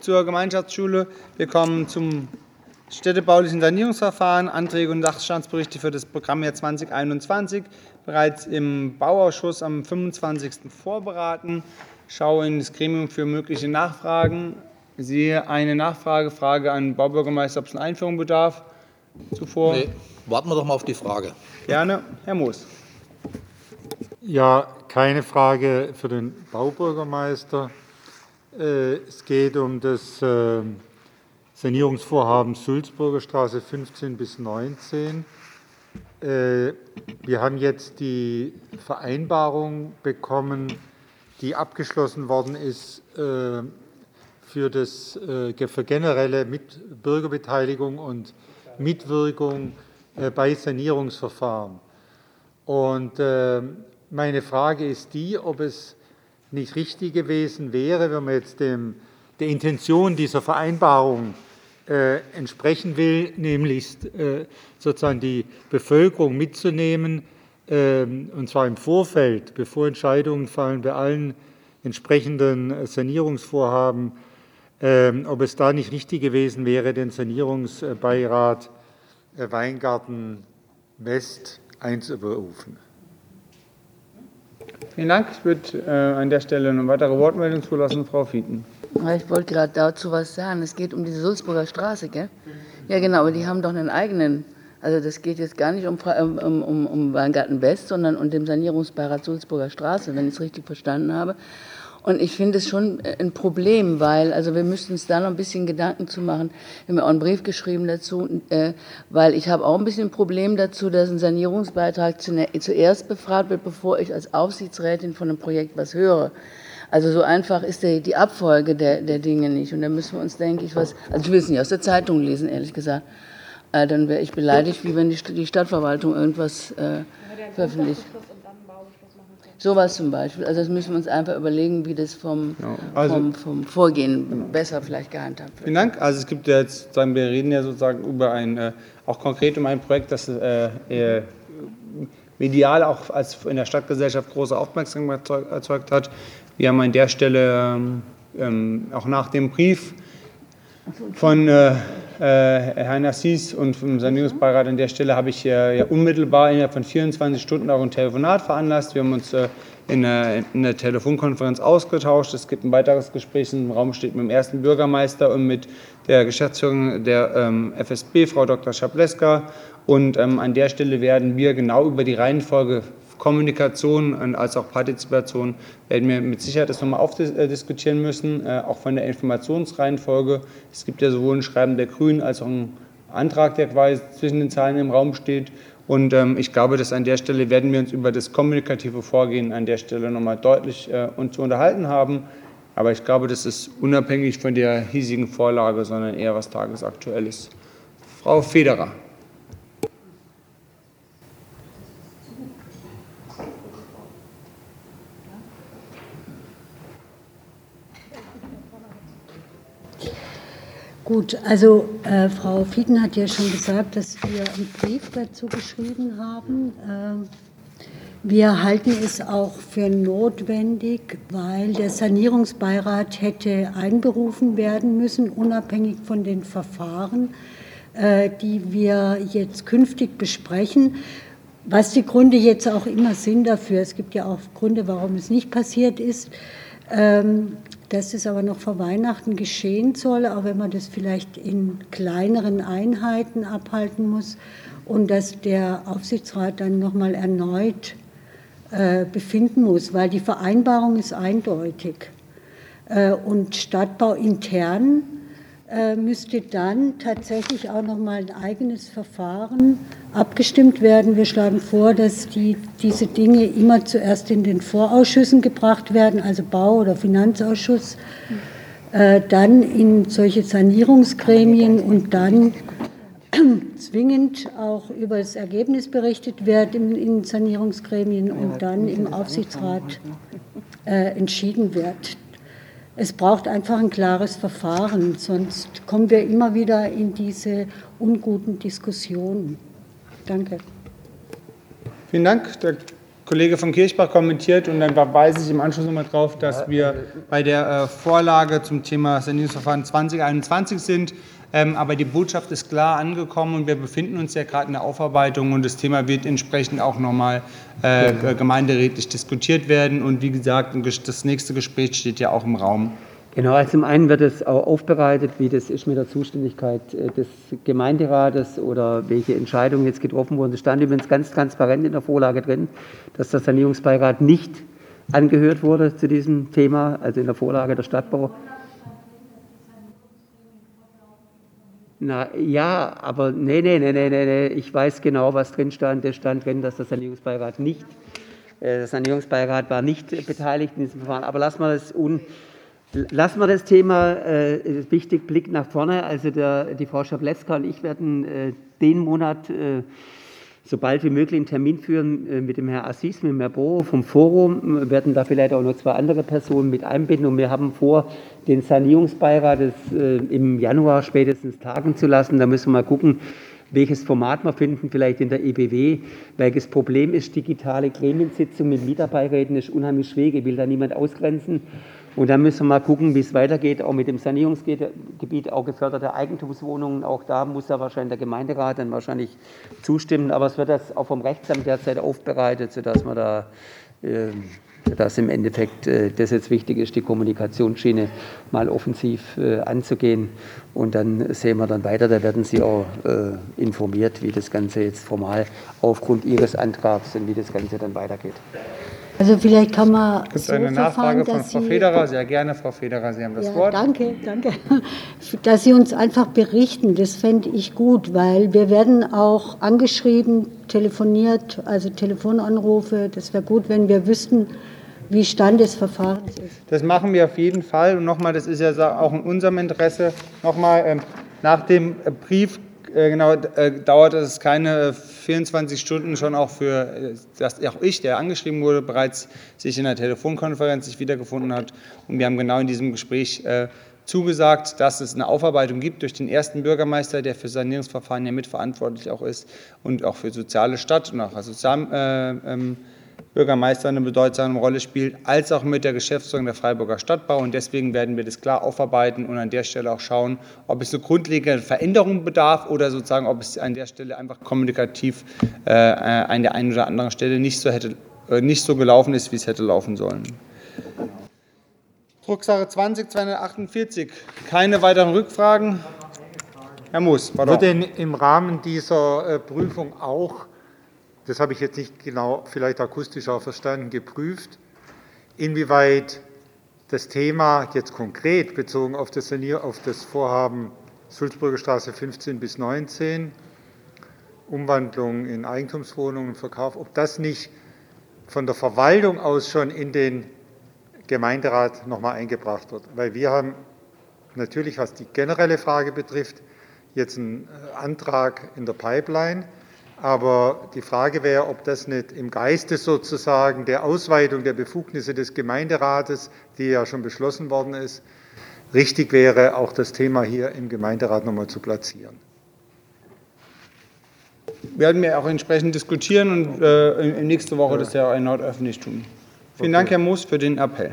zur Gemeinschaftsschule. Wir kommen zum städtebaulichen Sanierungsverfahren, Anträge und Sachstandsberichte für das Programmjahr 2021. Bereits im Bauausschuss am 25. vorberaten. Schaue in das Gremium für mögliche Nachfragen. Sehe eine Nachfrage, Frage an Baubürgermeister, ob es eine Einführung bedarf. Zuvor. Nee, warten wir doch mal auf die Frage. Gerne. Herr Moos. Ja, keine Frage für den Baubürgermeister. Äh, es geht um das äh, Sanierungsvorhaben Sulzburger Straße 15 bis 19. Äh, wir haben jetzt die Vereinbarung bekommen, die abgeschlossen worden ist für, das, für generelle Bürgerbeteiligung und Mitwirkung bei Sanierungsverfahren. Und meine Frage ist die, ob es nicht richtig gewesen wäre, wenn man jetzt dem, der Intention dieser Vereinbarung äh, entsprechen will, nämlich äh, sozusagen die Bevölkerung mitzunehmen, äh, und zwar im Vorfeld, bevor Entscheidungen fallen bei allen entsprechenden Sanierungsvorhaben, ähm, ob es da nicht richtig gewesen wäre, den Sanierungsbeirat äh, Weingarten West einzuberufen. Vielen Dank. Ich würde äh, an der Stelle eine weitere Wortmeldung zulassen, Frau Fieten. Ich wollte gerade dazu was sagen. Es geht um die Sulzburger Straße, gell? Ja, genau, aber die haben doch einen eigenen. Also das geht jetzt gar nicht um, um, um, um Weingarten West, sondern um den Sanierungsbeirat Sulzburger Straße, wenn ich es richtig verstanden habe. Und ich finde es schon äh, ein Problem, weil, also wir müssten uns da noch ein bisschen Gedanken zu machen. Wir haben ja auch einen Brief geschrieben dazu, äh, weil ich habe auch ein bisschen ein Problem dazu, dass ein Sanierungsbeitrag zuerst befragt wird, bevor ich als Aufsichtsrätin von einem Projekt was höre. Also so einfach ist die, die Abfolge der, der Dinge nicht. Und da müssen wir uns, denke ich, was, also ich will es nicht aus der Zeitung lesen, ehrlich gesagt. Äh, dann wäre ich beleidigt, wie wenn die, die Stadtverwaltung irgendwas äh, veröffentlicht. Sowas zum Beispiel. Also das müssen wir uns einfach überlegen, wie das vom, genau. also, vom, vom Vorgehen genau. besser vielleicht gehandhabt wird. Vielen Dank. Also es gibt ja jetzt, sagen wir reden ja sozusagen über ein, äh, auch konkret um ein Projekt, das äh, äh, medial auch als in der Stadtgesellschaft große Aufmerksamkeit erzeugt hat. Wir haben an der Stelle ähm, ähm auch nach dem Brief von äh, äh, Herrn Assis und vom Sanierungsbeirat an der Stelle habe ich äh, ja unmittelbar innerhalb von 24 Stunden auch ein Telefonat veranlasst. Wir haben uns äh, in der, in der Telefonkonferenz ausgetauscht. Es gibt ein weiteres Gespräch im Raum steht mit dem ersten Bürgermeister und mit der Geschäftsführerin der ähm, FSB, Frau Dr. Schableska. Und ähm, an der Stelle werden wir genau über die Reihenfolge Kommunikation als auch Partizipation werden wir mit Sicherheit das nochmal aufdiskutieren müssen, äh, auch von der Informationsreihenfolge. Es gibt ja sowohl ein Schreiben der Grünen als auch einen Antrag, der quasi zwischen den Zahlen im Raum steht. Und ähm, ich glaube, dass an der Stelle werden wir uns über das kommunikative Vorgehen an der Stelle nochmal deutlich äh, uns zu unterhalten haben. Aber ich glaube, das ist unabhängig von der hiesigen Vorlage, sondern eher was tagesaktuelles. Frau Federer. Gut, also äh, Frau Fieden hat ja schon gesagt, dass wir einen Brief dazu geschrieben haben. Äh, wir halten es auch für notwendig, weil der Sanierungsbeirat hätte einberufen werden müssen, unabhängig von den Verfahren, äh, die wir jetzt künftig besprechen. Was die Gründe jetzt auch immer sind dafür, es gibt ja auch Gründe, warum es nicht passiert ist. Ähm, dass es aber noch vor Weihnachten geschehen soll, auch wenn man das vielleicht in kleineren Einheiten abhalten muss und dass der Aufsichtsrat dann nochmal erneut äh, befinden muss, weil die Vereinbarung ist eindeutig. Äh, und Stadtbau intern müsste dann tatsächlich auch noch mal ein eigenes Verfahren abgestimmt werden. Wir schlagen vor, dass die, diese Dinge immer zuerst in den Vorausschüssen gebracht werden, also Bau- oder Finanzausschuss, äh, dann in solche Sanierungsgremien und dann zwingend auch über das Ergebnis berichtet wird in, in Sanierungsgremien und dann im Aufsichtsrat äh, entschieden wird. Es braucht einfach ein klares Verfahren, sonst kommen wir immer wieder in diese unguten Diskussionen. Danke. Vielen Dank. Der Kollege von Kirchbach kommentiert und dann verweise ich im Anschluss nochmal drauf, dass wir bei der äh, Vorlage zum Thema Sanierungsverfahren 2021 sind. Ähm, aber die Botschaft ist klar angekommen und wir befinden uns ja gerade in der Aufarbeitung und das Thema wird entsprechend auch nochmal äh, gemeinderätlich diskutiert werden. Und wie gesagt, das nächste Gespräch steht ja auch im Raum. Genau, also zum einen wird es auch aufbereitet, wie das ist mit der Zuständigkeit äh, des Gemeinderates oder welche Entscheidungen jetzt getroffen wurden. Es stand übrigens ganz transparent in der Vorlage drin, dass der Sanierungsbeirat nicht angehört wurde zu diesem Thema, also in der Vorlage der Stadtbau. Na ja, aber nee, nee, nee, nee, nee, ich weiß genau, was drin stand. Es stand drin, dass der Sanierungsbeirat nicht, äh, der Sanierungsbeirat war nicht beteiligt in diesem Verfahren. Aber lassen wir das un Lassen wir das Thema äh, wichtig Blick nach vorne. Also der, die Frau Schableska und ich werden äh, den Monat äh, so bald wie möglich einen Termin führen äh, mit dem Herrn Assis, mit dem Herrn Bo vom Forum. Werden da vielleicht auch noch zwei andere Personen mit einbinden und wir haben vor, den Sanierungsbeirat äh, im Januar spätestens tagen zu lassen. Da müssen wir mal gucken, welches Format wir finden, vielleicht in der EBW. Welches Problem ist digitale Gremiensitzung mit Mitarbeiterräten, ist unheimlich schwierig, ich will da niemand ausgrenzen. Und dann müssen wir mal gucken, wie es weitergeht, auch mit dem Sanierungsgebiet, auch geförderte Eigentumswohnungen. Auch da muss ja wahrscheinlich der Gemeinderat dann wahrscheinlich zustimmen. Aber es wird das auch vom Rechtsamt derzeit aufbereitet, sodass man da, äh, dass im Endeffekt äh, das jetzt wichtig ist, die Kommunikationsschiene mal offensiv äh, anzugehen. Und dann sehen wir dann weiter. Da werden Sie auch informiert, wie das Ganze jetzt formal aufgrund Ihres Antrags und wie das Ganze dann weitergeht. Also vielleicht kann man Gibt es so eine Nachfrage von Frau Sie- Federer? Sehr gerne, Frau Federer, Sie haben das Ja, Wort. danke, danke. Dass Sie uns einfach berichten, das fände ich gut, weil wir werden auch angeschrieben, telefoniert, also Telefonanrufe. Das wäre gut, wenn wir wüssten, wie Stand des Verfahrens ist. Das machen wir auf jeden Fall. Und nochmal, das ist ja auch in unserem Interesse. Nochmal, ähm, nach dem Brief genau, äh, dauert es keine 24 Stunden schon auch für, äh, dass auch ich, der angeschrieben wurde, bereits sich in der Telefonkonferenz sich wiedergefunden hat. Und wir haben genau in diesem Gespräch äh, zugesagt, dass es eine Aufarbeitung gibt durch den ersten Bürgermeister, der für Sanierungsverfahren ja mitverantwortlich auch ist und auch für soziale Stadt und auch Sozial, äh, ähm, Bürgermeister eine bedeutsame Rolle spielt, als auch mit der Geschäftsführung der Freiburger Stadtbau. Und deswegen werden wir das klar aufarbeiten und an der Stelle auch schauen, ob es eine grundlegende Veränderung bedarf oder sozusagen, ob es an der Stelle einfach kommunikativ äh, an der einen oder anderen Stelle nicht so, hätte, äh, nicht so gelaufen ist, wie es hätte laufen sollen. Drucksache 20 248. Keine weiteren Rückfragen. Herr Moos, pardon. Wird denn im Rahmen dieser äh, Prüfung auch, das habe ich jetzt nicht genau, vielleicht akustisch auch verstanden, geprüft, inwieweit das Thema jetzt konkret bezogen auf das, Sanier auf das Vorhaben Sulzburger Straße 15 bis 19, Umwandlung in Eigentumswohnungen, Verkauf, ob das nicht von der Verwaltung aus schon in den Gemeinderat nochmal eingebracht wird. Weil wir haben natürlich, was die generelle Frage betrifft, jetzt einen äh, Antrag in der Pipeline. Aber die Frage wäre, ob das nicht im Geiste sozusagen der Ausweitung der Befugnisse des Gemeinderates, die ja schon beschlossen worden ist, richtig wäre, auch das Thema hier im Gemeinderat nochmal zu platzieren. werden wir auch entsprechend diskutieren und äh, nächste Woche das ja erneut öffentlich tun. Vielen Dank, Herr Moos, für den Appell.